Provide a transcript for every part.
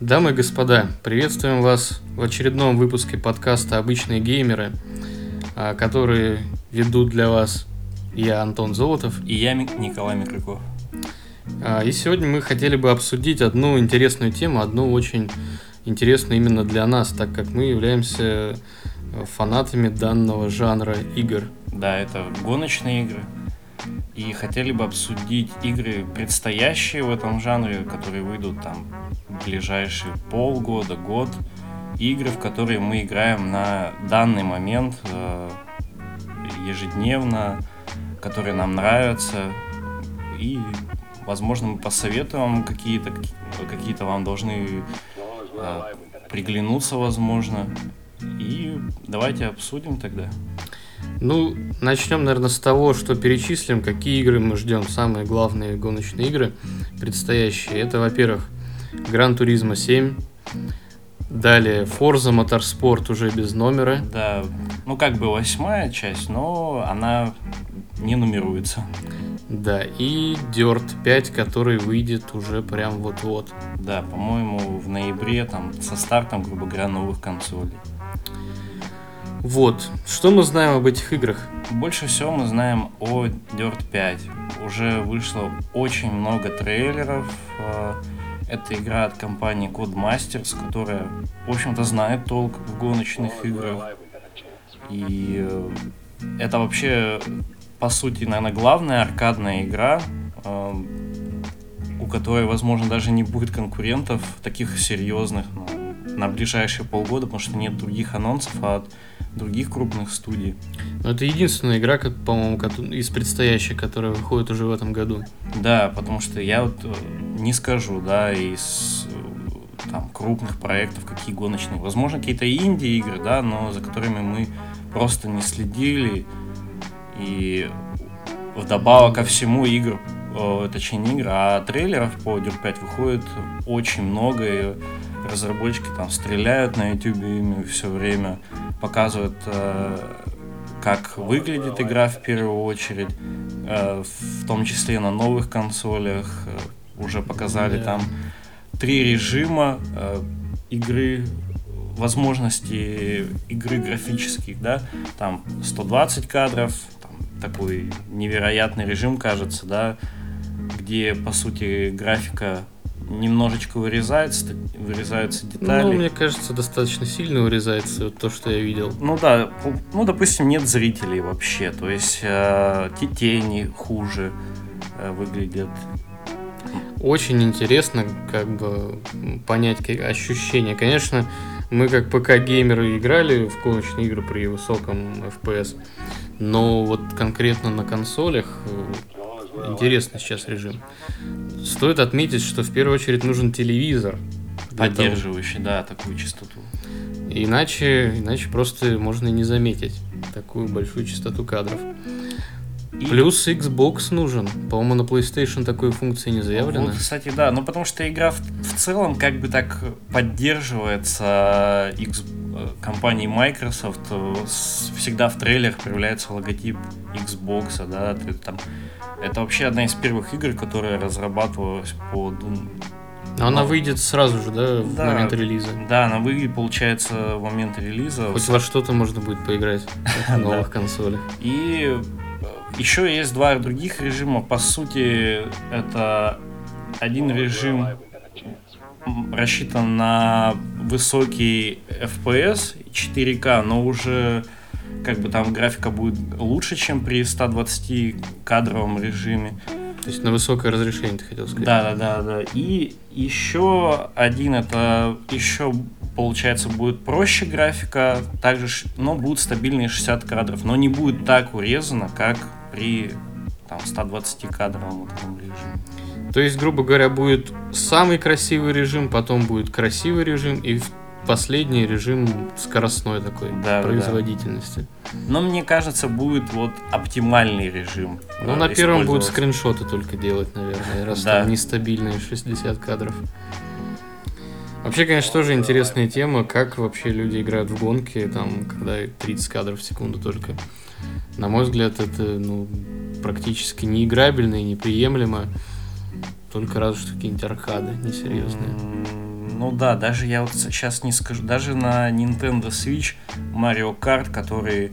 Дамы и господа, приветствуем вас в очередном выпуске подкаста «Обычные геймеры», а, которые ведут для вас я, Антон Золотов. И я, Николай Микрюков. А, и сегодня мы хотели бы обсудить одну интересную тему, одну очень интересную именно для нас, так как мы являемся фанатами данного жанра игр. Да, это гоночные игры. И хотели бы обсудить игры, предстоящие в этом жанре, которые выйдут там в ближайшие полгода, год. Игры, в которые мы играем на данный момент э, ежедневно, которые нам нравятся. И, возможно, мы посоветуем какие-то, какие-то вам должны э, приглянуться, возможно. И давайте обсудим тогда. Ну, начнем, наверное, с того, что перечислим, какие игры мы ждем. Самые главные гоночные игры предстоящие. Это, во-первых, Гран Туризма 7. Далее Forza Motorsport уже без номера. Да, ну как бы восьмая часть, но она не нумеруется. Да, и Dirt 5, который выйдет уже прям вот-вот. Да, по-моему, в ноябре, там, со стартом, грубо говоря, новых консолей. Вот, что мы знаем об этих играх? Больше всего мы знаем о Dirt 5. Уже вышло очень много трейлеров. А, это игра от компании Codemasters, которая, в общем-то, знает толк в гоночных играх. И э, это вообще, по сути, наверное, главная аркадная игра, а, у которой, возможно, даже не будет конкурентов таких серьезных на ближайшие полгода, потому что нет других анонсов от других крупных студий. Но это единственная игра, по-моему, из предстоящей, которая выходит уже в этом году. Да, потому что я вот э, не скажу, да, из э, там крупных проектов, какие гоночные. Возможно, какие-то инди-игры, да, но за которыми мы просто не следили. И вдобавок ко всему игр, э, точнее не игр, а трейлеров по Dirt 5 выходит очень много. И разработчики там стреляют на YouTube ими все время, показывают, э, как выглядит игра в первую очередь, э, в том числе на новых консолях. Э, уже показали yeah. там три режима э, игры, возможности игры графических, да, там 120 кадров, там такой невероятный режим, кажется, да, где, по сути, графика немножечко вырезается, вырезаются детали. Ну, мне кажется, достаточно сильно вырезается то, что я видел. Ну да, ну, допустим, нет зрителей вообще, то есть э, тени хуже э, выглядят. Очень интересно, как бы, понять как, ощущения. Конечно, мы как ПК-геймеры играли в гоночные игры при высоком FPS, но вот конкретно на консолях интересный сейчас режим. Стоит отметить, что в первую очередь нужен телевизор. Поддерживающий, того. да, такую частоту. Иначе, иначе просто можно не заметить такую большую частоту кадров. И... Плюс Xbox нужен. По-моему, на PlayStation такой функции не заявлено. Вот, кстати, да. Ну, потому что игра в, в целом как бы так поддерживается X, компанией Microsoft. Всегда в трейлерах появляется логотип Xbox, да. Ты там это вообще одна из первых игр, которая разрабатывалась по Doom. Но она выйдет сразу же, да, в да, момент релиза? Да, она выйдет, получается, в момент релиза. Хоть во что-то можно будет поиграть на новых консолях. И э, еще есть два других режима. По сути, это один режим рассчитан на высокий FPS 4К, но уже как бы там графика будет лучше, чем при 120 кадровом режиме. То есть на высокое разрешение, ты хотел сказать? Да, да, да, да. И еще один, это еще, получается, будет проще графика, также, но будут стабильные 60 кадров, но не будет так урезано, как при там, 120 кадровом вот режиме. То есть, грубо говоря, будет самый красивый режим, потом будет красивый режим, и последний режим скоростной такой да, производительности. Да. Но мне кажется, будет вот оптимальный режим. Ну, на первом будут скриншоты только делать, наверное, раз да. там нестабильные 60 кадров. Вообще, конечно, тоже интересная тема, как вообще люди играют в гонки, там, когда 30 кадров в секунду только. На мой взгляд, это ну, практически неиграбельно и неприемлемо. Только разве что какие-нибудь аркады несерьезные. Ну да, даже я вот сейчас не скажу, даже на Nintendo Switch Mario Kart, который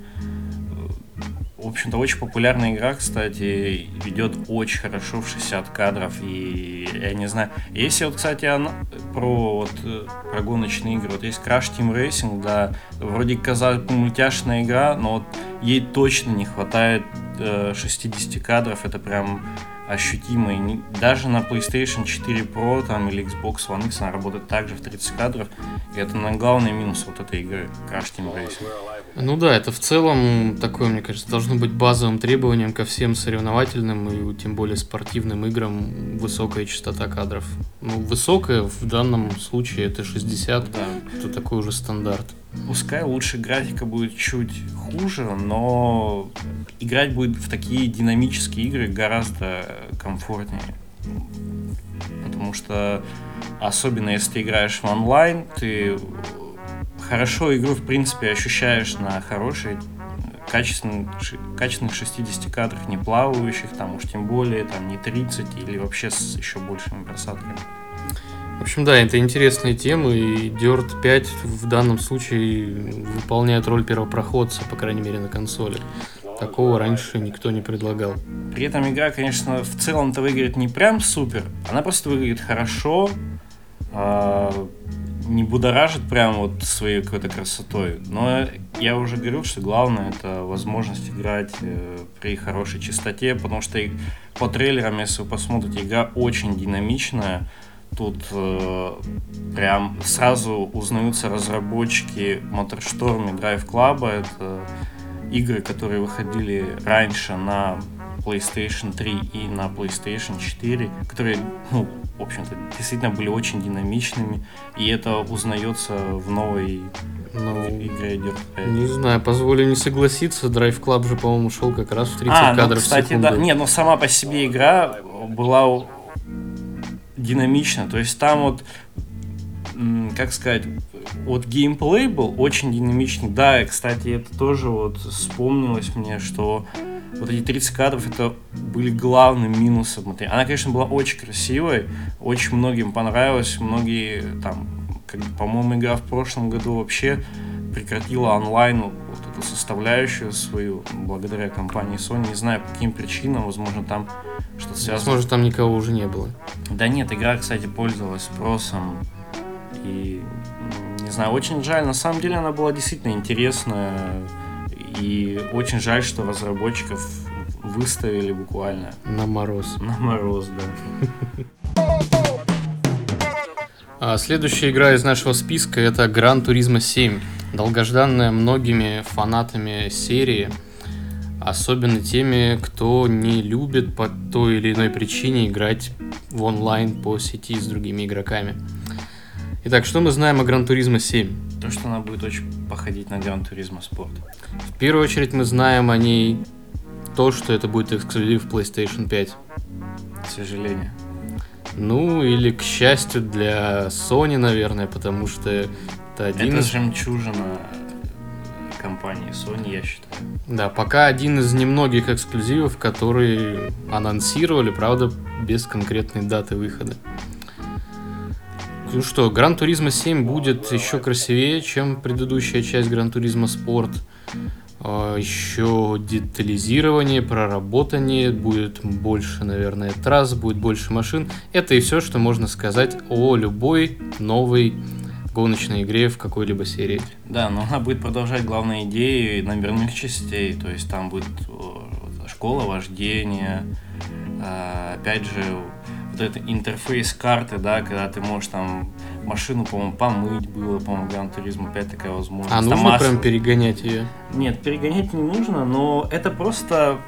в общем-то, очень популярная игра, кстати, ведет очень хорошо в 60 кадров, и я не знаю, если вот, кстати, она, про, вот, э, про гоночные игры, вот есть Crash Team Racing, да, вроде казалось бы мультяшная игра, но вот ей точно не хватает э, 60 кадров, это прям ощутимо. И даже на PlayStation 4 Pro там, или Xbox One X она работает также в 30 кадров. И это на главный минус вот этой игры Crash Team Racing. Ну да, это в целом такое, мне кажется, должно быть базовым требованием ко всем соревновательным и тем более спортивным играм высокая частота кадров. Ну, высокая в данном случае это 60, да. это такой уже стандарт. Пускай лучше графика будет чуть хуже, но играть будет в такие динамические игры гораздо комфортнее. Потому что, особенно если ты играешь в онлайн, ты хорошо игру, в принципе, ощущаешь на хорошей, качественных, качественных 60 кадрах, не плавающих, там уж тем более, там не 30 или вообще с еще большими просадками. В общем, да, это интересная тема, и Dirt 5 в данном случае выполняет роль первопроходца, по крайней мере, на консоли. Такого раньше никто не предлагал. При этом игра, конечно, в целом-то выглядит не прям супер, она просто выглядит хорошо, а, не будоражит прям вот своей какой-то красотой. Но я уже говорил, что главное это возможность играть э, при хорошей частоте, потому что по трейлерам, если вы посмотрите, игра очень динамичная. Тут э, прям сразу узнаются разработчики MotorStorm и Drive Club. Это игры, которые выходили раньше на PlayStation 3 и на PlayStation 4, которые, ну, в общем-то, действительно были очень динамичными, и это узнается в новой ну, игре Dirt 5. Не знаю, позволю не согласиться, Drive Club же, по-моему, шел как раз в 30 а, ну, кадров ну, кстати, в секунду. Да. Не, но сама по себе игра была динамична, то есть там вот как сказать, вот геймплей был очень динамичный. Да, и, кстати, это тоже вот вспомнилось мне, что вот эти 30 кадров это были главным минусом. Она, конечно, была очень красивой, очень многим понравилась, многие там, как, по-моему, игра в прошлом году вообще прекратила онлайн вот эту составляющую свою благодаря компании Sony. Не знаю, по каким причинам, возможно, там что-то связано. Возможно, там никого уже не было. Да нет, игра, кстати, пользовалась спросом. И, не знаю, очень жаль. На самом деле она была действительно интересная и очень жаль, что разработчиков выставили буквально. На мороз. На мороз, да. А следующая игра из нашего списка это Gran Turismo 7. Долгожданная многими фанатами серии. Особенно теми, кто не любит по той или иной причине играть в онлайн по сети с другими игроками. Итак, что мы знаем о Gran Turismo 7? То, что она будет очень походить на Gran Turismo Sport. В первую очередь мы знаем о ней то, что это будет эксклюзив PlayStation 5. К сожалению. Ну, или к счастью для Sony, наверное, потому что это один это из... жемчужина компании Sony, я считаю. Да, пока один из немногих эксклюзивов, которые анонсировали, правда, без конкретной даты выхода. Ну что, Гран Туризма 7 будет еще красивее, чем предыдущая часть Гран Туризма Спорт. Еще детализирование, проработание, будет больше, наверное, трасс, будет больше машин. Это и все, что можно сказать о любой новой гоночной игре в какой-либо серии. Да, но она будет продолжать главные идеи номерных частей, то есть там будет школа вождения, а, опять же, вот этот интерфейс карты, да, когда ты можешь там машину, по-моему, помыть было, по-моему, Гран Туризм опять такая возможность. А нужно масло... прям перегонять ее? Нет, перегонять не нужно, но это просто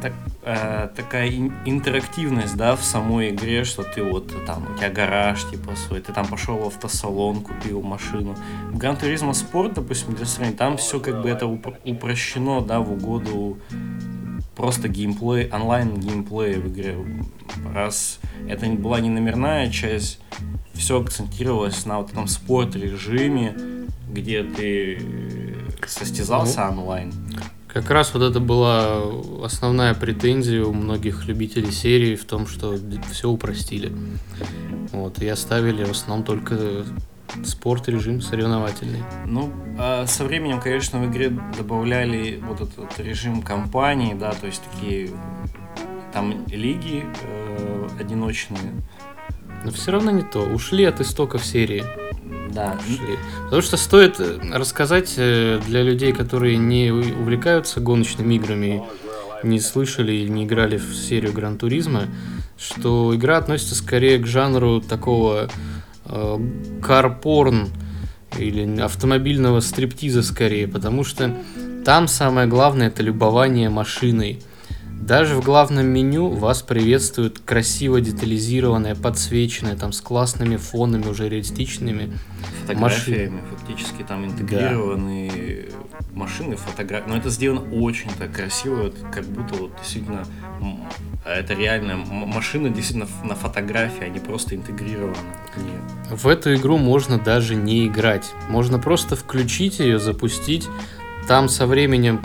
так, э, такая интерактивность, да, в самой игре, что ты вот там, у тебя гараж, типа, свой, ты там пошел в автосалон, купил машину. В Гран Туризма Спорт, допустим, для сравнения, там все как бы это упрощено, да, в угоду просто геймплей, онлайн геймплей в игре. Раз это была не номерная часть, все акцентировалось на вот этом спорт режиме, где ты состязался ну, онлайн. Как раз вот это была основная претензия у многих любителей серии в том, что все упростили. Вот, и оставили в основном только спорт режим соревновательный. Ну, а со временем, конечно, в игре добавляли вот этот режим компании, да, то есть такие там лиги э, одиночные. Но все равно не то. Ушли от истоков серии. Да. Ушли. Потому что стоит э, рассказать э, для людей, которые не увлекаются гоночными играми, не слышали или не играли в серию Гран Туризма, что игра относится скорее к жанру такого карпорн или автомобильного стриптиза скорее, потому что там самое главное это любование машиной. Даже в главном меню вас приветствует красиво детализированная, подсвеченная, там с классными фонами, уже реалистичными фотографиями, машин. фактически там интегрированы. Машины, фотографии. Но это сделано очень так красиво, вот, как будто вот действительно это реальная машина действительно на фотографии, а не просто интегрирована в эту игру можно даже не играть. Можно просто включить ее, запустить, там со временем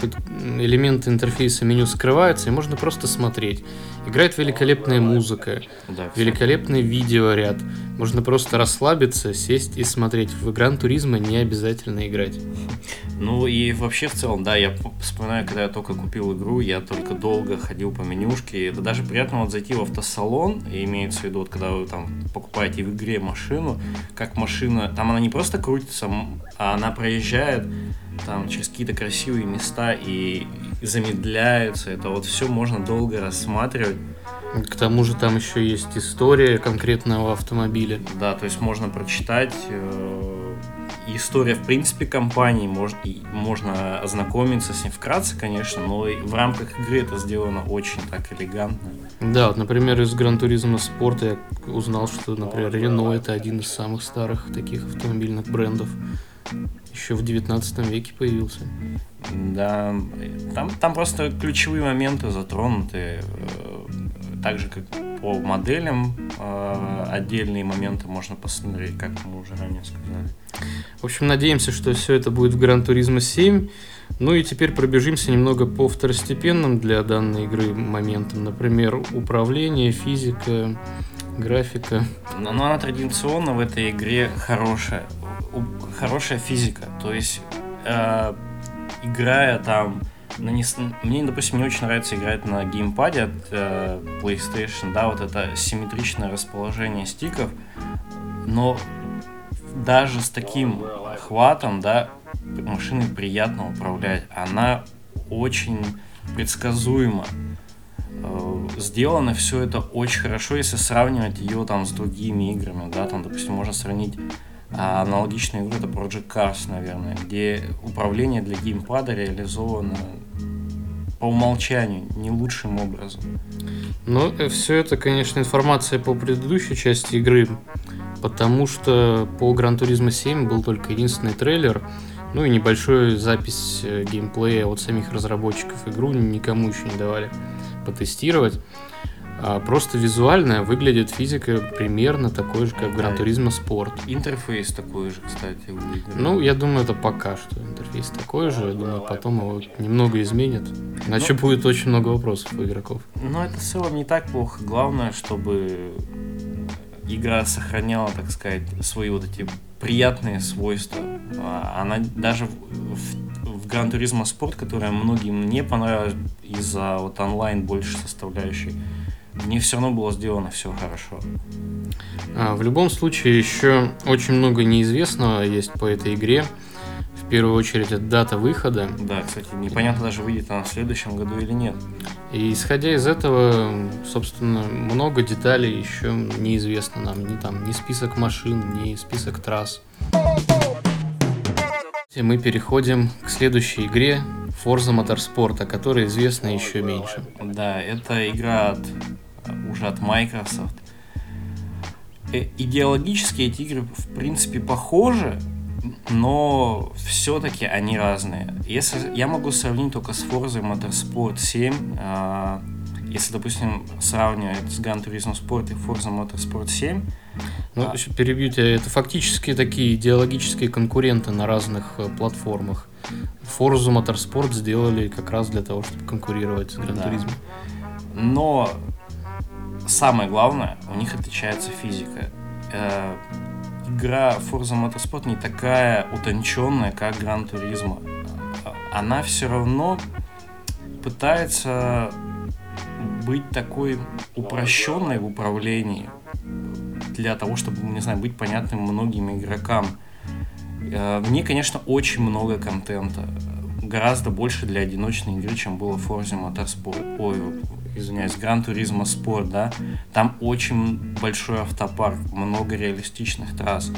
элементы интерфейса меню скрываются, и можно просто смотреть. Играет великолепная музыка, да, великолепный видеоряд. Можно просто расслабиться, сесть и смотреть. В Гран Туризма не обязательно играть. Ну и вообще в целом, да, я вспоминаю, когда я только купил игру, я только долго ходил по менюшке. Это даже приятно вот зайти в автосалон, и имеется в виду, вот когда вы там покупаете в игре машину, как машина, там она не просто крутится, а она проезжает там через какие-то красивые места и, замедляются. Это вот все можно долго рассматривать. К тому же там еще есть история конкретного автомобиля. Да, то есть можно прочитать э, история, в принципе, компании, может, и можно ознакомиться с ним вкратце, конечно, но в рамках игры это сделано очень так элегантно. Да, вот, например, из Гран Туризма Спорта я узнал, что, например, Рено это один из самых старых таких автомобильных брендов еще в 19 веке появился. Да, там, там просто ключевые моменты затронуты, э, так же как по моделям э, отдельные моменты можно посмотреть, как мы уже ранее сказали. В общем, надеемся, что все это будет в Гран Туризма 7. Ну и теперь пробежимся немного по второстепенным для данной игры моментам. Например, управление, физика, графика. Но она традиционно в этой игре хорошая хорошая физика. То есть, э, играя там на не, мне, допустим, не очень нравится играть на геймпаде от э, PlayStation, да, вот это симметричное расположение стиков, но даже с таким хватом, да, машиной приятно управлять. Она очень предсказуема. Э, сделано все это очень хорошо, если сравнивать ее там с другими играми, да, там, допустим, можно сравнить а аналогичная игра это Project Cars, наверное, где управление для геймпада реализовано по умолчанию, не лучшим образом. Ну, э, все это, конечно, информация по предыдущей части игры, потому что по Gran Turismo 7 был только единственный трейлер, ну и небольшую запись э, геймплея от самих разработчиков. Игру никому еще не давали потестировать. А просто визуально выглядит физика примерно такой же, как Gran Turismo Sport. Интерфейс такой же, кстати, выглядит. Ну, я думаю, это пока что интерфейс такой же. Я думаю, потом его немного изменят. Иначе ну, будет очень много вопросов у игроков. Но это в целом не так плохо. Главное, чтобы игра сохраняла, так сказать, свои вот эти приятные свойства. А она даже в, в Gran Turismo Sport, которая многим не понравилась из-за вот онлайн больше составляющей, мне все равно было сделано все хорошо. А, в любом случае, еще очень много неизвестного есть по этой игре. В первую очередь, это дата выхода. Да, кстати, непонятно даже, выйдет она в следующем году или нет. И исходя из этого, собственно, много деталей еще неизвестно нам. Ни там, ни список машин, ни список трасс. Мы переходим к следующей игре Forza Motorsport, о которой известно еще меньше. Да, это игра от уже от Microsoft. Э, идеологически эти игры, в принципе, похожи, но все-таки они разные. Если я могу сравнить только с Forza Motorsport 7, э, если, допустим, сравнивать с Gran Turismo Sport и Forza Motorsport 7. Ну, а... перебью тебя, это фактически такие идеологические конкуренты на разных э, платформах. Forza Motorsport сделали как раз для того, чтобы конкурировать с Gran Да. Turismo. Но самое главное, у них отличается физика. Э, Игра Forza Motorsport не такая утонченная, как Gran Turismo. Э, Она все равно пытается быть такой упрощенной в управлении для того, чтобы, не знаю, быть понятным многим игрокам. Э, В ней, конечно, очень много контента. Гораздо больше для одиночной игры, чем было в Forza Motorsport. Ой, извиняюсь, Gran Turismo Sport, да. Там очень большой автопарк, много реалистичных трасс.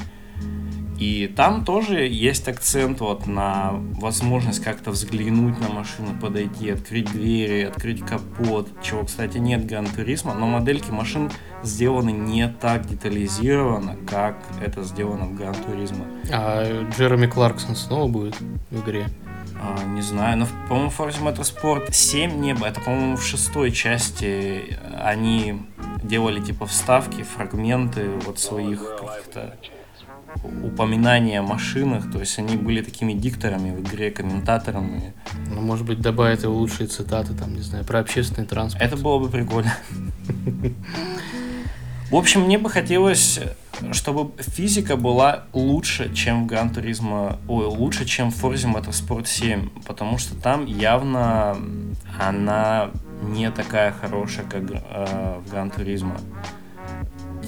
И там тоже есть акцент вот на возможность как-то взглянуть на машину, подойти, открыть двери, открыть капот, чего, кстати, нет Gran Turismo, но модельки машин сделаны не так детализированно, как это сделано в Gran Turismo. А Джереми Кларксон снова будет в игре? А, не знаю, но, по-моему, Forza Motorsport 7 не было. Это, по-моему, в шестой части они делали, типа, вставки, фрагменты вот своих каких-то упоминаний о машинах. То есть они были такими дикторами в игре, комментаторами. Ну, может быть, добавят его лучшие цитаты, там, не знаю, про общественный транспорт. Это было бы прикольно. В общем, мне бы хотелось, чтобы физика была лучше, чем в Gran Turismo, ой, лучше, чем в Forza Motorsport 7, потому что там явно она не такая хорошая, как э, в Gran Turismo.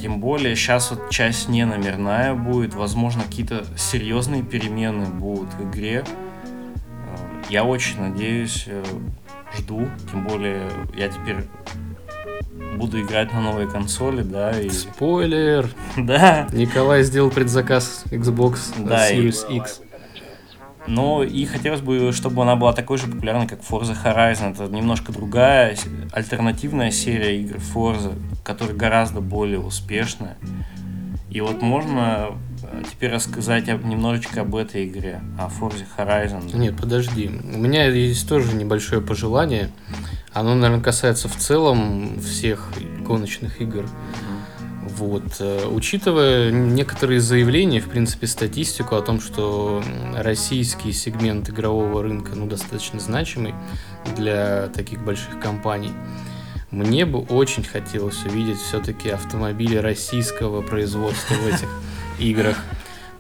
Тем более, сейчас вот часть не номерная будет, возможно, какие-то серьезные перемены будут в игре. Э, Я очень надеюсь, э, жду, тем более я теперь буду играть на новой консоли, да, и... Спойлер! Да, Николай сделал предзаказ Xbox Да, и- Series X. но и хотелось бы, чтобы она была такой же популярной, как Forza Horizon. Это немножко другая, альтернативная серия игр Forza, которая гораздо более успешная. И вот можно э, теперь рассказать немножечко об этой игре, о Forza Horizon. Нет, подожди. У меня есть тоже небольшое пожелание. Оно, наверное, касается в целом всех гоночных игр. Вот. э, Учитывая некоторые заявления, в принципе, статистику о том, что российский сегмент игрового рынка ну, достаточно значимый для таких больших компаний, мне бы очень хотелось увидеть все-таки автомобили российского производства в этих играх.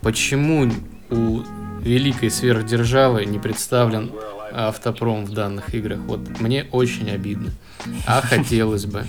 Почему у великой сверхдержавы не представлен автопром в данных играх? Вот мне очень обидно. А хотелось бы.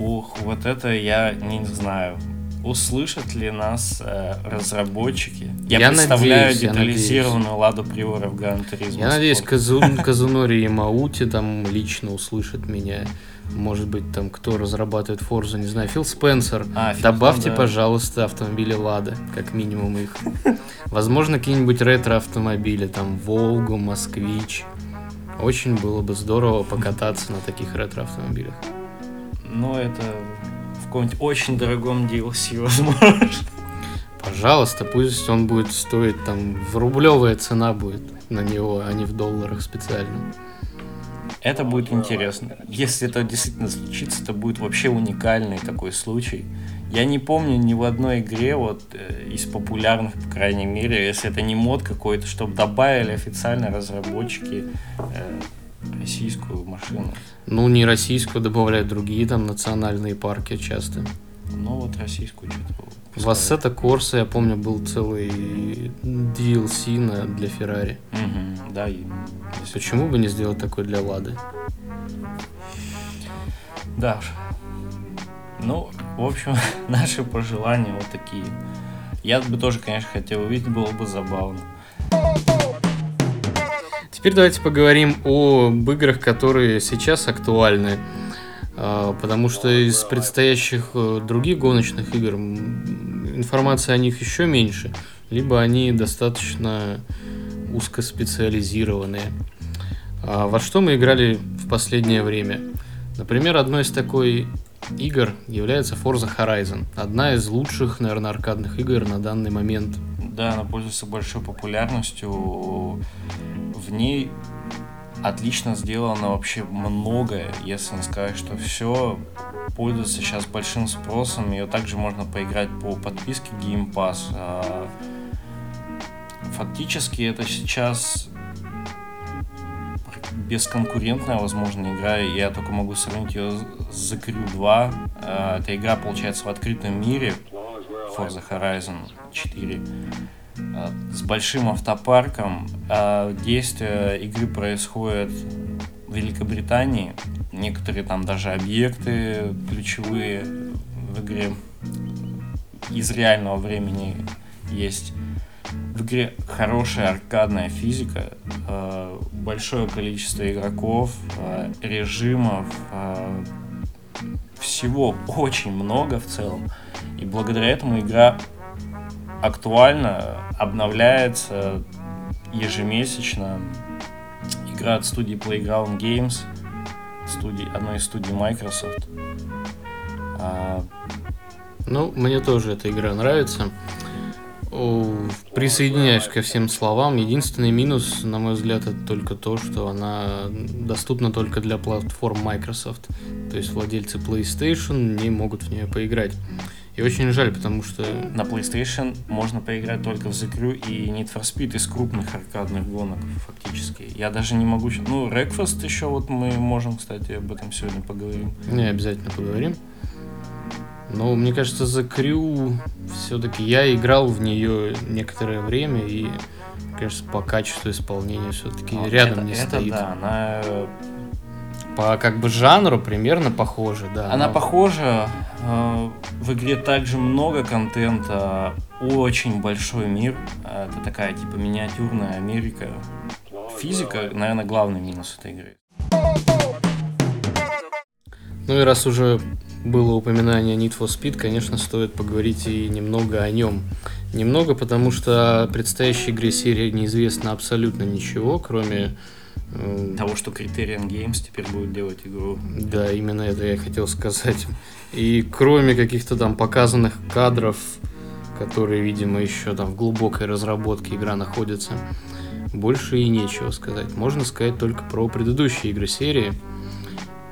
Ух, вот это я не знаю. Услышат ли нас э, разработчики? Я, Я представляю надеюсь, я детализированную Ладу Приора в Гран Туризмо. Я надеюсь, Спорт. Казу... Казунори Ямаути там лично услышит меня. Может быть, там кто разрабатывает Форзу, не знаю, Фил Спенсер. А, Фил Добавьте, да. пожалуйста, автомобили Лада, как минимум их. Возможно, какие-нибудь ретро-автомобили, там Волгу, Москвич. Очень было бы здорово покататься на таких ретро-автомобилях. Ну, это в каком-нибудь очень дорогом DLC, возможно. Пожалуйста, пусть он будет стоить там в рублевая цена будет на него, а не в долларах специально. Это будет интересно. Если это действительно случится, это будет вообще уникальный такой случай. Я не помню ни в одной игре, вот э, из популярных, по крайней мере, если это не мод какой-то, чтобы добавили официально разработчики э, российскую машину. Ну, не российскую добавляют другие там национальные марки часто. Ну вот российскую что-то. В Assetto Corsa, я помню, был целый DLC на, для Феррари. Мгм, да, и- Почему бы не сделать такой для Лады? Да уж. Ну, в общем, наши пожелания вот такие. Я бы тоже, конечно, хотел увидеть, было бы забавно. Теперь давайте поговорим об играх, которые сейчас актуальны. А, Потому что из предстоящих э, других гоночных игр информации о них еще меньше, либо они достаточно узкоспециализированные. А Во что мы играли в последнее время? Например, одной из такой игр является Forza Horizon. Одна из лучших, наверное, аркадных игр на данный момент. Да, она пользуется большой популярностью. В ней отлично сделано вообще многое, если не сказать, что все пользуется сейчас большим спросом. Ее также можно поиграть по подписке Game Pass. А, фактически это сейчас бесконкурентная, возможно, игра. Я только могу сравнить ее с The Crew 2. Э, эта игра, получается, в открытом мире. Forza Horizon 4 э, с большим автопарком. А действие игры происходит в Великобритании. Некоторые там даже объекты ключевые в игре из реального времени есть. В игре хорошая аркадная физика, э, большое количество игроков, э, режимов, э, всего очень много в целом. И благодаря этому игра актуально обновляется ежемесячно. Игра от студии Playground Games, студии, одной из студий Microsoft. А... Ну, мне тоже эта игра нравится. Присоединяюсь ко всем словам. Единственный минус, на мой взгляд, это только то, что она доступна только для платформ Microsoft. То есть владельцы PlayStation не могут в нее поиграть. И очень жаль, потому что... На PlayStation можно поиграть только в The Crew и Need for Speed из крупных аркадных гонок, фактически. Я даже не могу... Ну, Wreckfest еще вот мы можем, кстати, об этом сегодня поговорим. Не, обязательно поговорим. Но мне кажется, The Crew все-таки я играл в нее некоторое время и, кажется, по качеству исполнения все-таки вот рядом это, не это стоит. Да, она по как бы жанру примерно похожа, да. Она но... похожа. Э, в игре также много контента, очень большой мир. Это такая типа миниатюрная Америка. Физика, наверное, главный минус этой игры. Ну и раз уже было упоминание Need for Speed, конечно, стоит поговорить и немного о нем. Немного, потому что о предстоящей игре серии неизвестно абсолютно ничего, кроме э, того, что Criterion Games теперь будет делать игру. Да, именно это я хотел сказать. И кроме каких-то там показанных кадров, которые, видимо, еще там в глубокой разработке игра находится, больше и нечего сказать. Можно сказать только про предыдущие игры серии –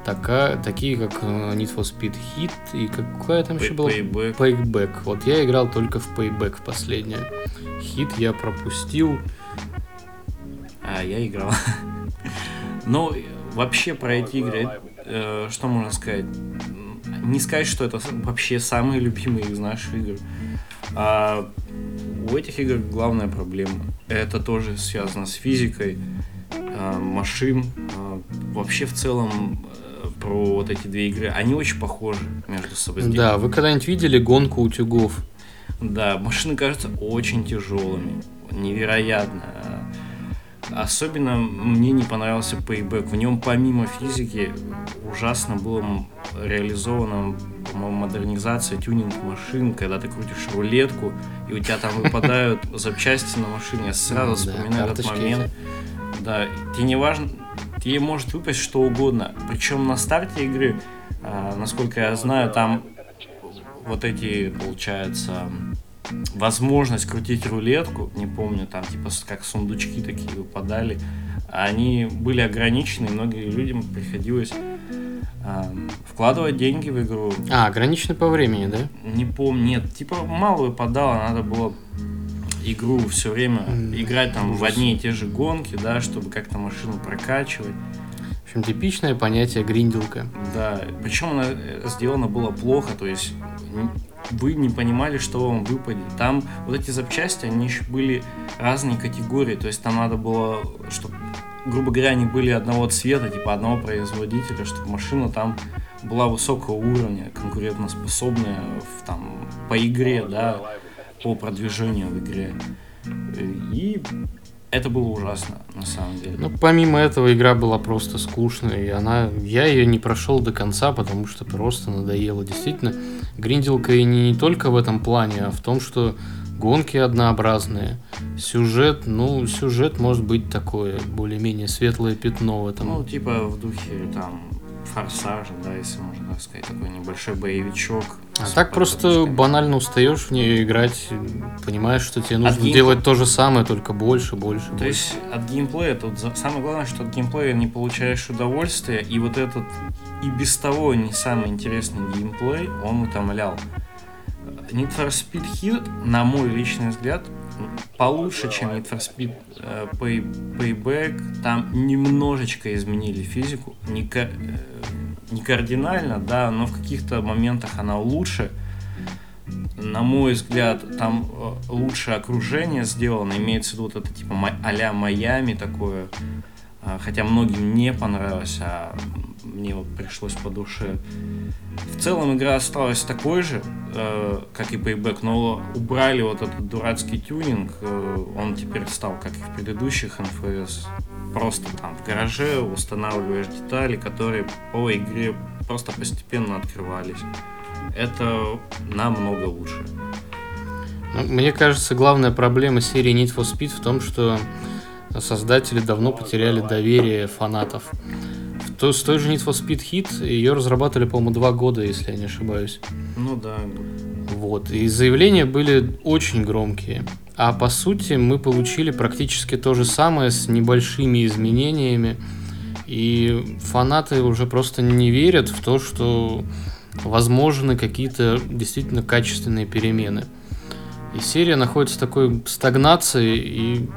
такая, такие как э, Need for Speed Hit и какая там еще была? Payback. Payback. Вот я играл только в Payback в последнее. Hit я пропустил. А, я играл. Но вообще про эти игры, э, что можно сказать? Не сказать, что это вообще самые любимые из наших игр. А у этих игр главная проблема. Это тоже связано с физикой э, машин. Э, вообще в целом про вот эти две игры, они очень похожи между собой. Да, вы когда-нибудь видели гонку утюгов? Да, машины кажутся очень тяжелыми, невероятно. Особенно мне не понравился Payback. В нем помимо физики ужасно было реализовано, по-моему, модернизация, тюнинг машин, когда ты крутишь рулетку, и у тебя там выпадают запчасти на машине. Я сразу вспоминаю этот момент. Да, тебе не важно, тебе может выпасть что угодно. Причем на старте игры, а, насколько я знаю, там вот эти, получается, возможность крутить рулетку, не помню, там типа как сундучки такие выпадали, они были ограничены, многим людям приходилось э, вкладывать деньги в игру. А, ограничены по времени, да? Не помню, нет, типа мало выпадало, надо было игру все время играть там в одни и те же гонки, да, чтобы как-то машину прокачивать. В общем, типичное понятие гринделка. Да, причем она э, сделана было плохо, то есть вы не понимали, что вам выпадет. Там вот эти запчасти, они еще были разные категории, то есть там надо было, чтобы, грубо говоря, они были одного цвета, типа одного производителя, чтобы машина там была высокого уровня, конкурентоспособная в, там, по игре, да, по продвижению в игре. И это было ужасно, на самом деле. Ну, помимо этого, игра была просто скучной, и она... Я ее не прошел до конца, потому что просто надоело. Действительно, гринделка и не только в этом плане, а в том, что гонки однообразные, сюжет, ну, сюжет может быть такое, более-менее светлое пятно в этом. Ну, типа в духе, там, форсажа, да, если можно так сказать, такой небольшой боевичок. А так просто банально устаешь в нее играть, понимаешь, что тебе нужно гейм... делать то же самое, только больше, больше. То больше. есть от геймплея тут самое главное, что от геймплея не получаешь удовольствия, и вот этот и без того не самый интересный геймплей, он утомлял. Need for Speed Heat, на мой личный взгляд, получше, чем Need for Speed э, Pay, Payback. Там немножечко изменили физику. Не, э, не кардинально, да, но в каких-то моментах она лучше. На мой взгляд, там э, лучше окружение сделано. Имеется в виду вот это типа а-ля Майами такое. А, хотя многим не понравилось, а мне вот пришлось по душе. В целом игра осталась такой же, э, как и Payback, но убрали вот этот дурацкий тюнинг. Э, он теперь стал, как и в предыдущих NFS, просто там в гараже устанавливаешь детали, которые по игре просто постепенно открывались. Это намного лучше. Ну, мне кажется, главная проблема серии Need for Speed в том, что создатели давно потеряли доверие фанатов. То, с той же Need for Speed Hit ее разрабатывали, по-моему, два года, если я не ошибаюсь. Ну да. Вот. И заявления были очень громкие. А по сути мы получили практически то же самое с небольшими изменениями. И фанаты уже просто не верят в то, что возможны какие-то действительно качественные перемены. И серия находится в такой стагнации, и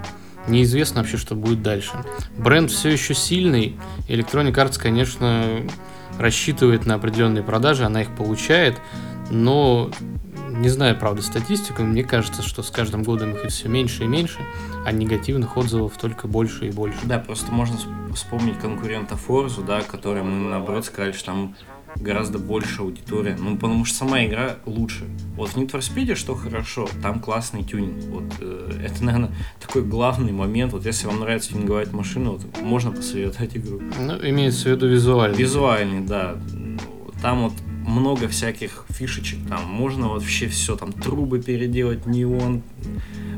неизвестно вообще, что будет дальше. Бренд все еще сильный. Electronic Arts, конечно, рассчитывает на определенные продажи, она их получает, но не знаю, правда, статистику, мне кажется, что с каждым годом их все меньше и меньше, а негативных отзывов только больше и больше. Да, просто можно вспомнить конкурента Forza, да, который мы, наоборот, сказали, что там гораздо больше аудитория. Ну, потому что сама игра лучше. Вот в Need for Speed что хорошо, там классный тюнинг. Вот э, это, наверное, такой главный момент. Вот если вам нравится тюнинговать машину, вот можно посоветовать игру. Ну, имеется в виду визуальный. Визуальный, да. Там вот много всяких фишечек. Там можно вообще все, там трубы переделать, неон,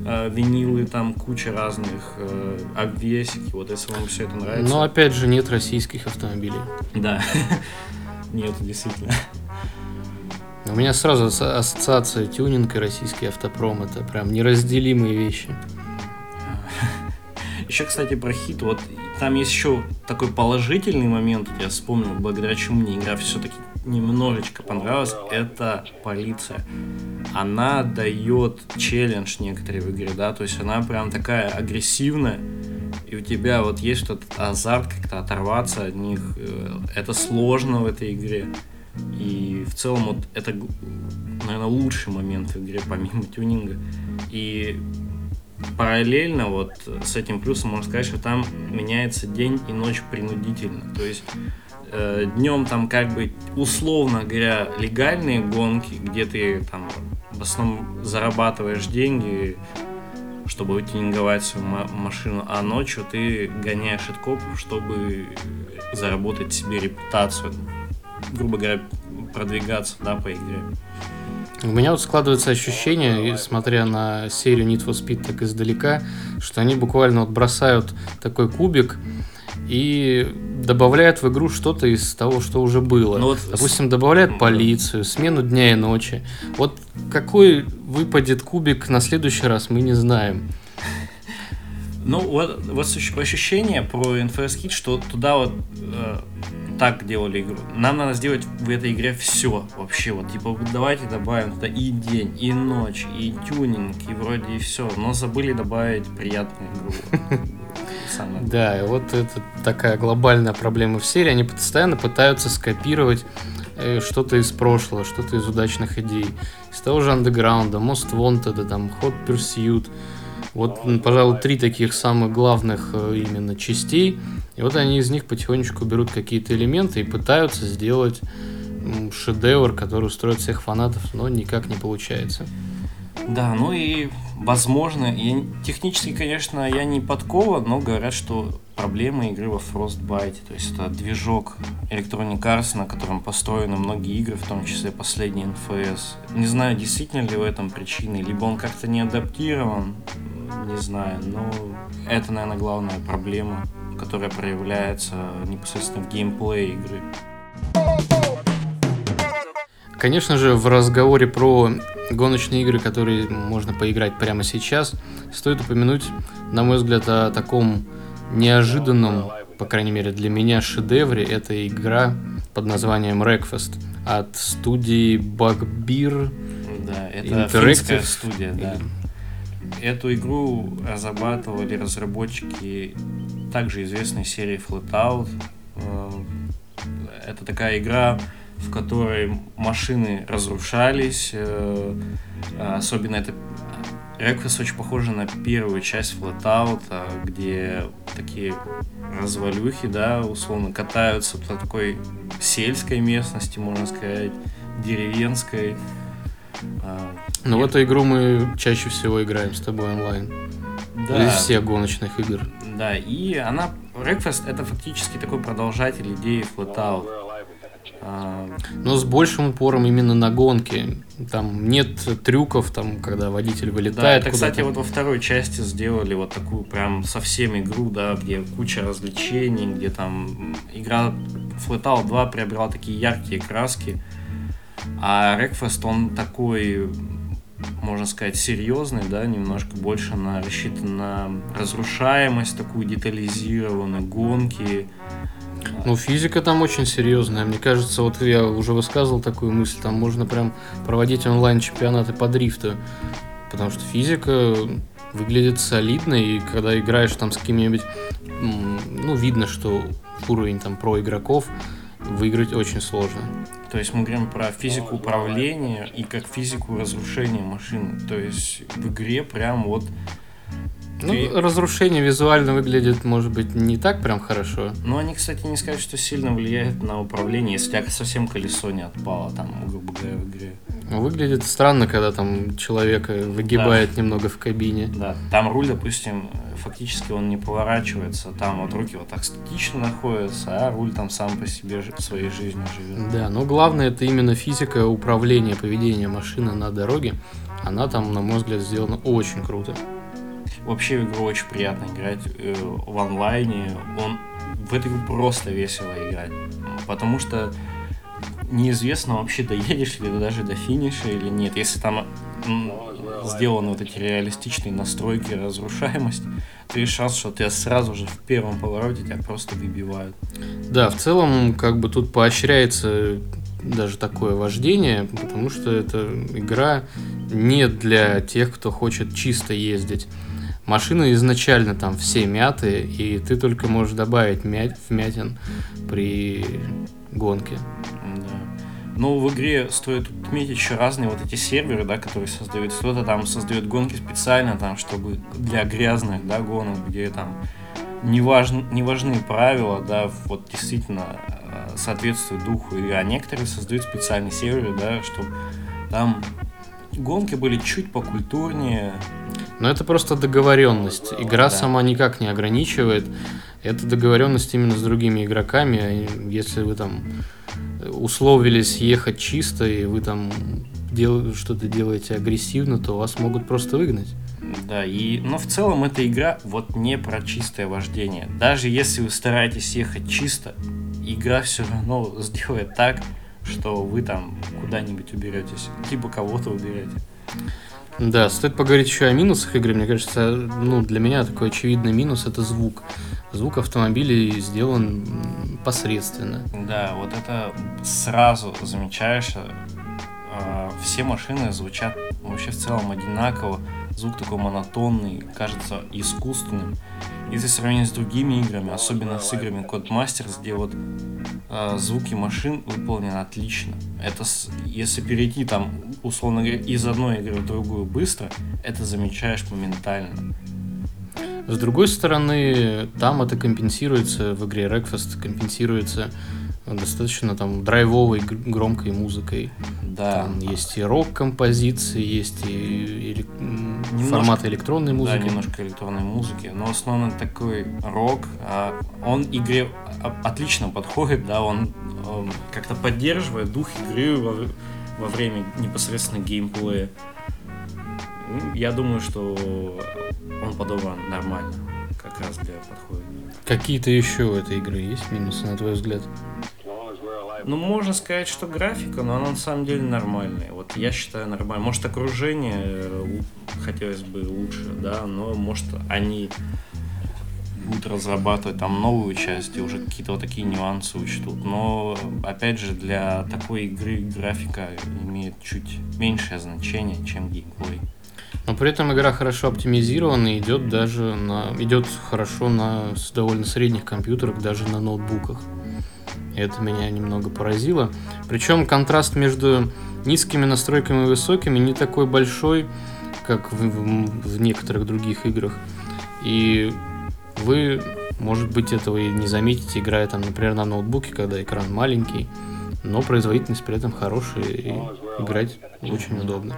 э, винилы, там куча разных э, обвесики. Вот если вам все это нравится. Но опять же нет российских автомобилей. Да. Нет, действительно. У меня сразу ассоциация тюнинг и российский автопром. Это прям неразделимые вещи. Еще, кстати, про хит. Вот там есть еще такой положительный момент, я вспомнил, благодаря чему мне игра все-таки немножечко понравилась. Это полиция. Она дает челлендж некоторые в игре, да, то есть она прям такая агрессивная и у тебя вот есть этот азарт как-то оторваться от них. Э, это сложно в этой игре. И в целом вот это, наверное, лучший момент в игре, помимо тюнинга. И параллельно вот с этим плюсом можно сказать, что там меняется день и ночь принудительно. То есть э, днем там как бы условно говоря легальные гонки, где ты там в основном зарабатываешь деньги, чтобы тюнинговать свою машину, а ночью ты гоняешь от копов, чтобы заработать себе репутацию, грубо говоря, продвигаться да, по игре. У меня вот складывается ощущение, смотря на серию Need for Speed так издалека, что они буквально вот бросают такой кубик, и добавляют в игру что-то из того, что уже было. Ну, вот... Допустим, добавляют полицию, смену дня и ночи. Вот какой выпадет кубик на следующий раз, мы не знаем. Ну, вот, вот ощущение про NFS Kit, что туда вот э, так делали игру. Нам надо сделать в этой игре все вообще. Вот типа давайте добавим туда и день, и ночь, и тюнинг, и вроде и все. Но забыли добавить приятную игру. самое. Да, и вот это такая глобальная проблема в серии. Они постоянно пытаются скопировать э, что-то из прошлого, что-то из удачных идей. Из того же андеграунда, Most Wanted, там, Hot Pursuit. Вот, пожалуй, три таких самых главных э, именно частей. И вот они из них потихонечку берут какие-то элементы и пытаются сделать шедевр, который устроит всех фанатов, но никак не получается. Да, ну и возможно, я, технически, конечно, я не подкован, но говорят, что проблема игры во Frostbite, то есть это движок Electronic Arts, на котором построены многие игры, в том числе последний NFS. Не знаю, действительно ли в этом причины, либо он как-то не адаптирован, не знаю, но это, наверное, главная проблема, которая проявляется непосредственно в геймплее игры. Конечно же, в разговоре про гоночные игры, которые можно поиграть прямо сейчас, стоит упомянуть, на мой взгляд, о таком неожиданном, по крайней мере для меня, шедевре. Это игра под названием Breakfast от студии Bugbear Да, это финская студия, да. Эту игру разрабатывали разработчики также известной серии Flatout. Э, это такая игра, в которой машины разрушались. Э, особенно это Request очень похоже на первую часть Flatout, где такие развалюхи, да, условно катаются по такой сельской местности, можно сказать, деревенской. Ну, в эту игру мы чаще всего играем с тобой онлайн. Да. Из всех гоночных игр. Да, и она... Request это фактически такой продолжатель идеи Flatout. Но с большим упором именно на гонки. Там нет трюков, там, когда водитель вылетает. Да, это, кстати, вот во второй части сделали вот такую прям совсем игру, да, где куча развлечений, где там игра Flatout 2 приобрела такие яркие краски. А Рекфест, он такой, можно сказать, серьезный, да, немножко больше на, рассчитан на разрушаемость, такую детализированную, гонки. Ну, физика там очень серьезная. Мне кажется, вот я уже высказывал такую мысль, там можно прям проводить онлайн-чемпионаты по дрифту. Потому что физика выглядит солидно, и когда играешь там с кем-нибудь, ну, видно, что уровень там про игроков выиграть очень сложно. То есть мы говорим про физику управления и как физику разрушения машины. То есть в игре прям вот ну, Ты... разрушение визуально выглядит, может быть, не так прям хорошо. Ну, они, кстати, не сказать, что сильно влияет на управление, если у тебя совсем колесо не отпало, там, грубо говоря, в игре. Ну, выглядит странно, когда там человека выгибает да. немного в кабине. Да, там руль, допустим, фактически он не поворачивается, там вот руки вот так статично находятся, а руль там сам по себе своей жизнью живет. Да, но главное это именно физика управления поведения машины на дороге. Она там, на мой взгляд, сделана очень круто. Вообще в игру очень приятно играть э, в онлайне. Он в эту игру просто весело играть. Потому что неизвестно вообще, доедешь ли ты даже до финиша или нет. Если там сделаны вот эти реалистичные настройки разрушаемости, то есть шанс, что тебя сразу же в первом повороте тебя просто выбивают. Да, в целом, как бы тут поощряется даже такое вождение, потому что эта игра не для тех, кто хочет чисто ездить. Машины изначально там все мятые, и ты только можешь добавить мять, вмятин при гонке. Да. Ну, в игре стоит отметить еще разные вот эти серверы, да, которые создают. Кто-то там создает гонки специально, там, чтобы для грязных, да, гонок, где там не, важны, не важны правила, да, вот действительно э, соответствуют духу игры. А некоторые создают специальные серверы, да, чтобы там гонки были чуть покультурнее, но это просто договоренность. Игра да. сама никак не ограничивает. Это договоренность именно с другими игроками. Если вы там условились ехать чисто, и вы там дел... что-то делаете агрессивно, то вас могут просто выгнать. Да, и, но в целом эта игра вот не про чистое вождение. Даже если вы стараетесь ехать чисто, игра все равно сделает так, что вы там куда-нибудь уберетесь, типа кого-то уберете. Да, стоит поговорить еще о минусах игры. Мне кажется, ну, для меня такой очевидный минус это звук. Звук автомобилей сделан посредственно. Да, вот это сразу замечаешь. Э, все машины звучат вообще в целом одинаково. Звук такой монотонный, кажется искусственным. Если сравнить с другими играми, особенно с играми Codemasters, где вот э, звуки машин выполнены отлично. Это с, если перейти там, условно говоря, из одной игры в другую быстро, это замечаешь моментально. С другой стороны, там это компенсируется в игре Breakfast, компенсируется достаточно там драйвовой громкой музыкой. Да. Там есть и рок-композиции, есть и, и немножко, форматы электронной музыки. Да, немножко электронной музыки, но основно такой рок. А он игре отлично подходит, да, он, он как-то поддерживает дух игры во, во время непосредственно геймплея. Ну, я думаю, что он подобран нормально, как раз для подхода. Какие-то еще у этой игры есть минусы, на твой взгляд? Ну, можно сказать, что графика, но она на самом деле нормальная. Вот я считаю нормально. Может, окружение э, хотелось бы лучше, да, но может они будут разрабатывать там новую часть и уже какие-то вот такие нюансы учтут. Но, опять же, для такой игры графика имеет чуть меньшее значение, чем геймплей. Но при этом игра хорошо оптимизирована и идет даже на идет хорошо на с довольно средних компьютерах, даже на ноутбуках. Это меня немного поразило. Причем контраст между низкими настройками и высокими не такой большой, как в, в, в некоторых других играх. И вы, может быть, этого и не заметите, играя там, например, на ноутбуке, когда экран маленький, но производительность при этом хорошая и играть очень удобно.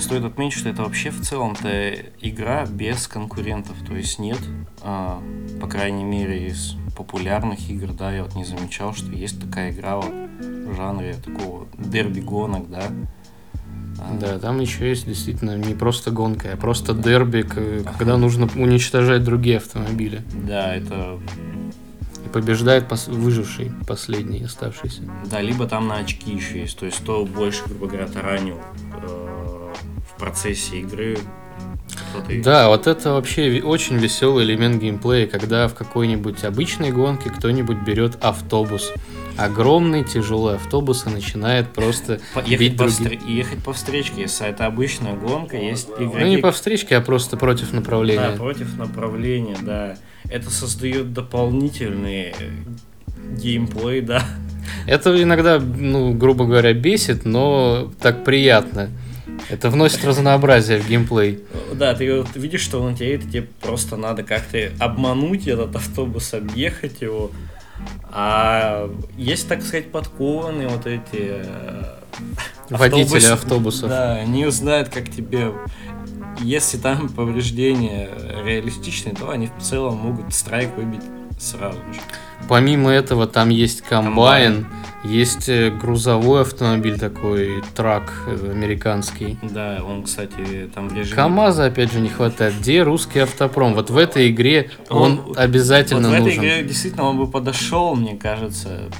Стоит отметить, что это вообще в целом-то игра без конкурентов, то есть нет, а, по крайней мере, из популярных игр, да, я вот не замечал, что есть такая игра вот в жанре такого дерби гонок, да, да, там еще есть действительно не просто гонка, а просто дерби, когда нужно уничтожать другие автомобили. Да, это и побеждает пос- выживший последний оставшийся. Да, либо там на очки еще есть. То есть кто больше, грубо говоря, таранил э, в процессе игры. Да, вот это вообще очень веселый элемент геймплея, когда в какой-нибудь обычной гонке кто-нибудь берет автобус огромный тяжелый автобус и начинает просто ехать бить по других. Встр... Ехать по встречке, если это обычная гонка, есть игроки... Ну не по встречке, а просто против направления. Да, против направления, да. Это создает дополнительный геймплей, да. Это иногда, ну, грубо говоря, бесит, но так приятно. Это вносит разнообразие в геймплей. Да, ты вот видишь, что он тебе, тебе просто надо как-то обмануть этот автобус, объехать его, а есть, так сказать, подкованные вот эти э, водители автобусов. Да, они узнают, как тебе если там повреждения реалистичные, то они в целом могут страйк выбить сразу же. Помимо этого, там есть комбайн, комбайн. есть э, грузовой автомобиль такой, трак э, американский. Да, он, кстати, там в режиме... КамАЗа, опять же, не хватает. Где русский автопром? Вот в этой игре он, он обязательно вот нужен. в этой игре действительно он бы подошел, мне кажется.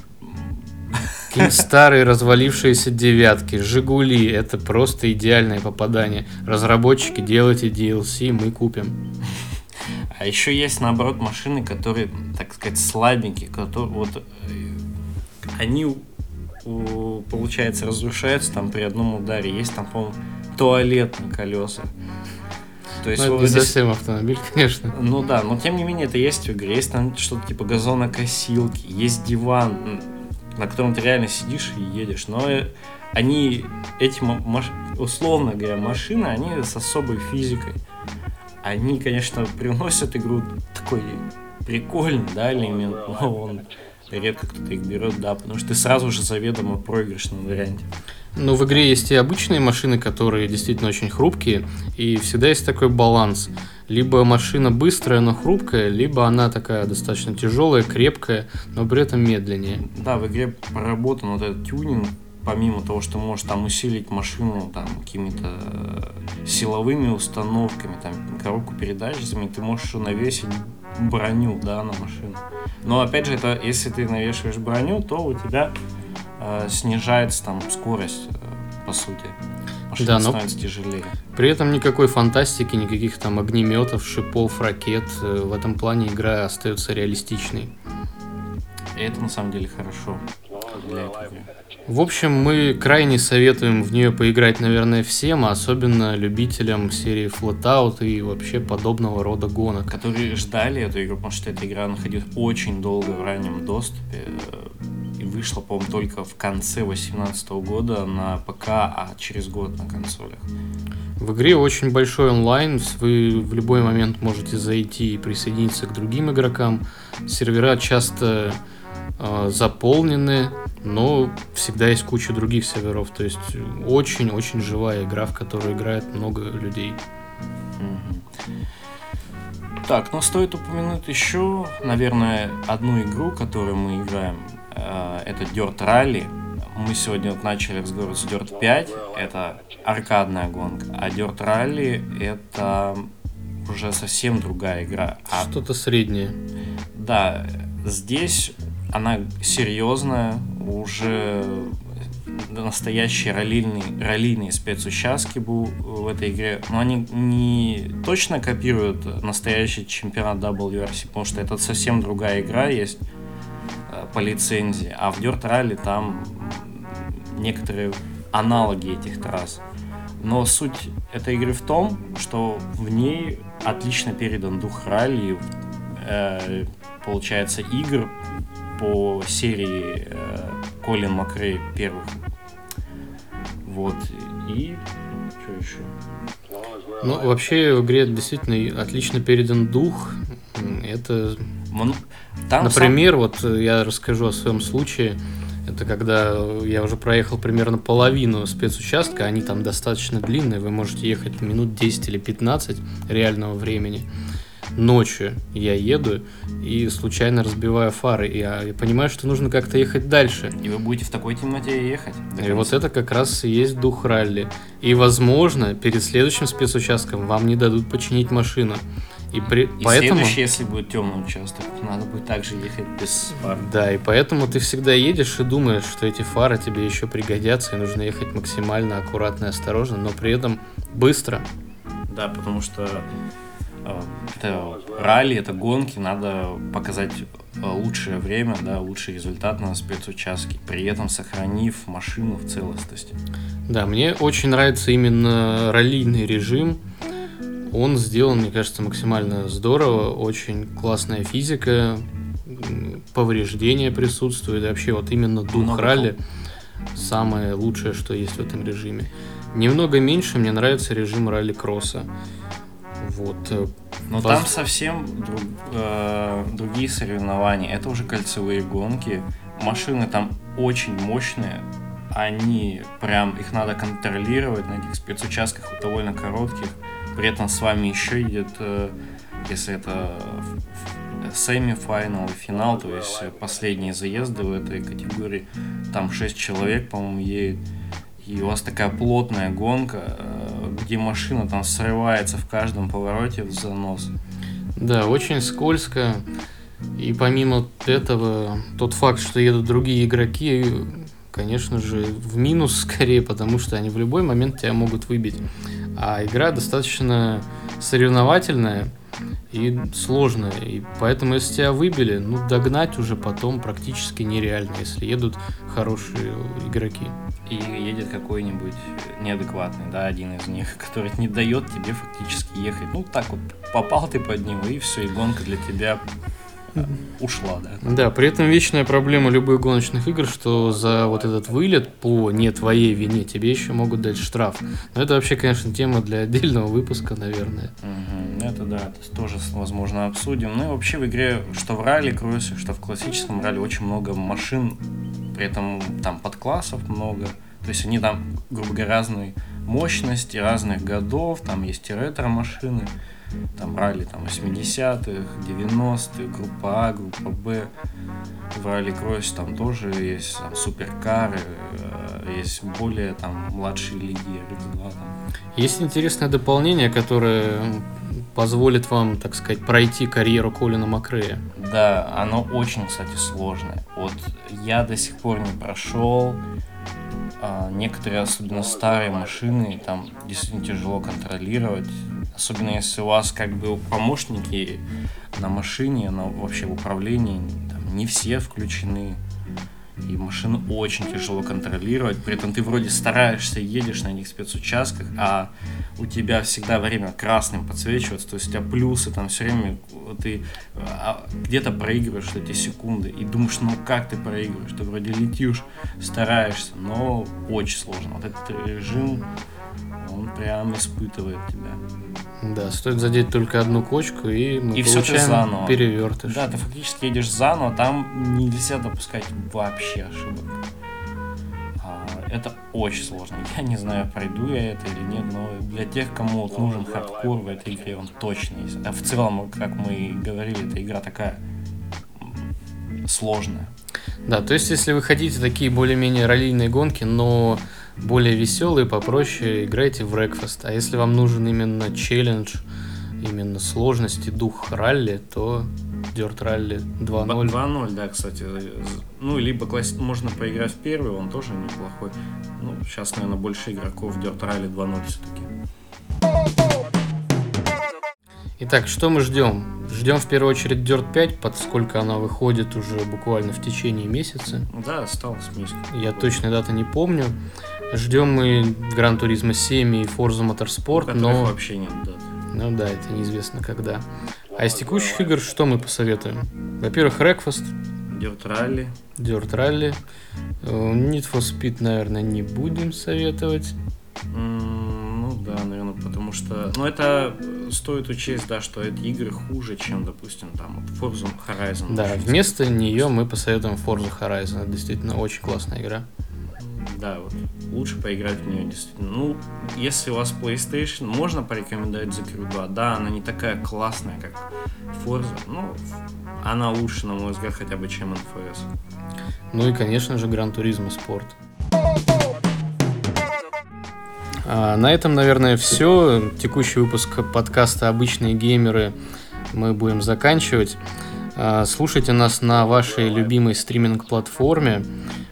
Какие старые развалившиеся девятки, Жигули, это просто идеальное попадание. Разработчики, делайте DLC, мы купим. А еще есть, наоборот, машины, которые, так сказать, слабенькие, которые вот э, они, получается, разрушаются там при одном ударе. Есть там, по-моему, туалет на колесах. То есть, ну, это не здесь... совсем автомобиль, конечно. Ну да, но тем не менее это есть в игре. Есть там что-то типа газонокосилки, есть диван, на котором ты реально сидишь и едешь. Но э, они, эти, условно говоря, машины, они с особой физикой они, конечно, приносят игру такой прикольный, да, элемент, но он редко кто-то их берет, да, потому что ты сразу же заведомо проигрышном варианте. Ну, в игре есть и обычные машины, которые действительно очень хрупкие, и всегда есть такой баланс. Либо машина быстрая, но хрупкая, либо она такая достаточно тяжелая, крепкая, но при этом медленнее. Да, в игре проработан вот этот тюнинг, помимо того, что можешь там усилить машину там какими-то э, силовыми установками, там коробку передач, ты можешь навесить броню, да, на машину. Но опять же, это если ты навешиваешь броню, то у тебя э, снижается там скорость, э, по сути. Машина да, но становится тяжелее. При этом никакой фантастики, никаких там огнеметов, шипов, ракет. Э, в этом плане игра остается реалистичной. И это на самом деле хорошо для в общем, мы крайне советуем в нее поиграть, наверное, всем, а особенно любителям серии Flatout и вообще подобного рода гонок. Которые ждали эту игру, потому что эта игра находилась очень долго в раннем доступе э, и вышла, по-моему, только в конце 2018 года на ПК, а через год на консолях. В игре очень большой онлайн, вы в любой момент можете зайти и присоединиться к другим игрокам. Сервера часто заполнены, но всегда есть куча других серверов. То есть очень-очень живая игра, в которую играет много людей. Так, ну стоит упомянуть еще, наверное, одну игру, которую мы играем. Э, это Dirt Rally. Мы сегодня вот начали разговор с Dirt 5. Это аркадная гонка. А Dirt Rally это уже совсем другая игра. А... Что-то среднее. Да, здесь она серьезная, уже настоящие раллийные, раллийные спецучастки в этой игре, но они не точно копируют настоящий чемпионат WRC, потому что это совсем другая игра есть э, по лицензии, а в Dirt Rally там некоторые аналоги этих трасс. Но суть этой игры в том, что в ней отлично передан дух ралли, э, получается, игр по серии э, Колин Макрей первых. Вот. И что еще? Ну, вообще в игре действительно отлично передан дух. Это, Там например, сам... вот я расскажу о своем случае. Это когда я уже проехал примерно половину спецучастка, они там достаточно длинные, вы можете ехать минут 10 или 15 реального времени. Ночью я еду и случайно разбиваю фары. И я, я понимаю, что нужно как-то ехать дальше. И вы будете в такой темноте ехать. И вот это как раз и есть дух ралли. И, возможно, перед следующим спецучастком вам не дадут починить машину. И, при... и поэтому... следующий, если будет темный участок, надо будет также ехать без фар. Да, и поэтому ты всегда едешь и думаешь, что эти фары тебе еще пригодятся, и нужно ехать максимально аккуратно и осторожно, но при этом быстро. Да, потому что это ралли, это гонки, надо показать э, лучшее время, да, лучший результат на спецучастке, при этом сохранив машину в целостности. Да, мне очень нравится именно раллийный режим, он сделан, мне кажется, максимально здорово, очень классная физика, повреждения присутствуют, и вообще вот именно дух Много ралли самое лучшее, что есть в этом режиме. Немного меньше мне нравится режим ралли-кросса. Вот. Э, Но Воз... там совсем друг, э, другие соревнования. Это уже кольцевые гонки. Машины там очень мощные. Они прям, их надо контролировать на этих спецучастках довольно коротких. При этом с вами еще идет, э, если это semi-final и финал, то есть последние заезды в этой категории, там 6 человек, по-моему, едет. И у вас такая плотная гонка, э, где машина там срывается в каждом повороте в занос. Да, очень скользко. И помимо этого, тот факт, что едут другие игроки, конечно же, в минус скорее, потому что они в любой момент тебя могут выбить. А игра достаточно соревновательная и сложная. И поэтому, если тебя выбили, ну, догнать уже потом практически нереально, если едут хорошие игроки. И едет какой-нибудь неадекватный, да, один из них, который не дает тебе фактически ехать. Ну, так вот, попал ты под него, и все, и гонка для тебя ушла, да. Да, при этом вечная проблема любых гоночных игр, что за вот этот вылет по не твоей вине тебе еще могут дать штраф. Но это вообще, конечно, тема для отдельного выпуска, наверное. Угу, это да, это тоже, возможно, обсудим. Ну и вообще в игре, что в ралли кроссе, что в классическом ралли очень много машин, при этом там подклассов много. То есть они там, грубо говоря, разной мощности, разных годов, там есть и ретро-машины там ралли там 80-х, 90-х, группа А, группа Б. В ралли кросс там тоже есть там, суперкары, э, есть более там младшие лиги, Р2 там. Есть интересное дополнение, которое позволит вам, так сказать, пройти карьеру Колина Макрея. Да, оно очень, кстати, сложное. Вот я до сих пор не прошел. А некоторые, особенно старые машины, там действительно тяжело контролировать. Особенно если у вас как бы помощники на машине, на вообще в управлении, там, не все включены. И машину очень тяжело контролировать. При этом ты вроде стараешься, едешь на них спецучастках, а у тебя всегда время красным подсвечивается. То есть у тебя плюсы там все время ты а, где-то проигрываешь эти секунды и думаешь, ну как ты проигрываешь? Ты вроде летишь, стараешься, но очень сложно. Вот этот режим, он прям испытывает тебя. Да, стоит задеть только одну кочку, и мы и получаем все заново. перевертыш. Да, ты фактически едешь заново, там нельзя допускать вообще ошибок. А, это очень сложно. Я не знаю, пройду я это или нет, но для тех, кому вот нужен хардкор в этой игре, он точно есть. А в целом, как мы говорили, эта игра такая сложная. Да, то есть если вы хотите такие более-менее раллийные гонки, но более веселые, попроще, играйте в Breakfast. А если вам нужен именно челлендж, именно сложность и дух ралли, то Dirt Rally 2.0. 2.0, да, кстати. Ну, либо класс... можно поиграть в первый, он тоже неплохой. Ну, сейчас, наверное, больше игроков Dirt Rally 2.0 все-таки. Итак, что мы ждем? Ждем в первую очередь Dirt 5, поскольку она выходит уже буквально в течение месяца. Да, осталось месяц. Я точной даты не помню. Ждем мы Гран Туризма 7 и Forza Motorsport, но... вообще нет даты. Ну да, это неизвестно когда. А из текущих игр что мы посоветуем? Во-первых, Wreckfast. Dirt Rally. Dirt Rally. Э, Need for Speed, наверное, не будем советовать. Ну да, наверное, потому что... Ну это стоит учесть, да, что эти игры хуже, чем, допустим, там Forza Horizon. Да, вместо нее мы посоветуем Forza Horizon. Это действительно очень классная игра. Да, вот лучше поиграть в нее действительно. Ну, если у вас PlayStation, можно порекомендовать Crew 2. Да, она не такая классная, как Forza, но она лучше, на мой взгляд, хотя бы, чем NFS. Ну и, конечно же, Гран Туризма Спорт. А, на этом, наверное, все. Текущий выпуск подкаста «Обычные геймеры» мы будем заканчивать. А, слушайте нас на вашей любимой стриминг-платформе.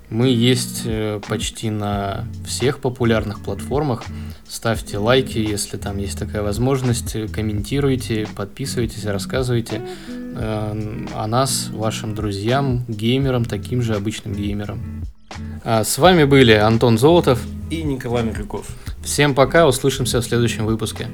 Мы есть э, почти на всех популярных платформах. Ставьте лайки, если там есть такая возможность. Комментируйте, подписывайтесь, рассказывайте э, о нас, вашим друзьям, геймерам, таким же обычным геймерам. А с вами были Антон Золотов и Николай Микрюков. Всем пока, услышимся в следующем выпуске.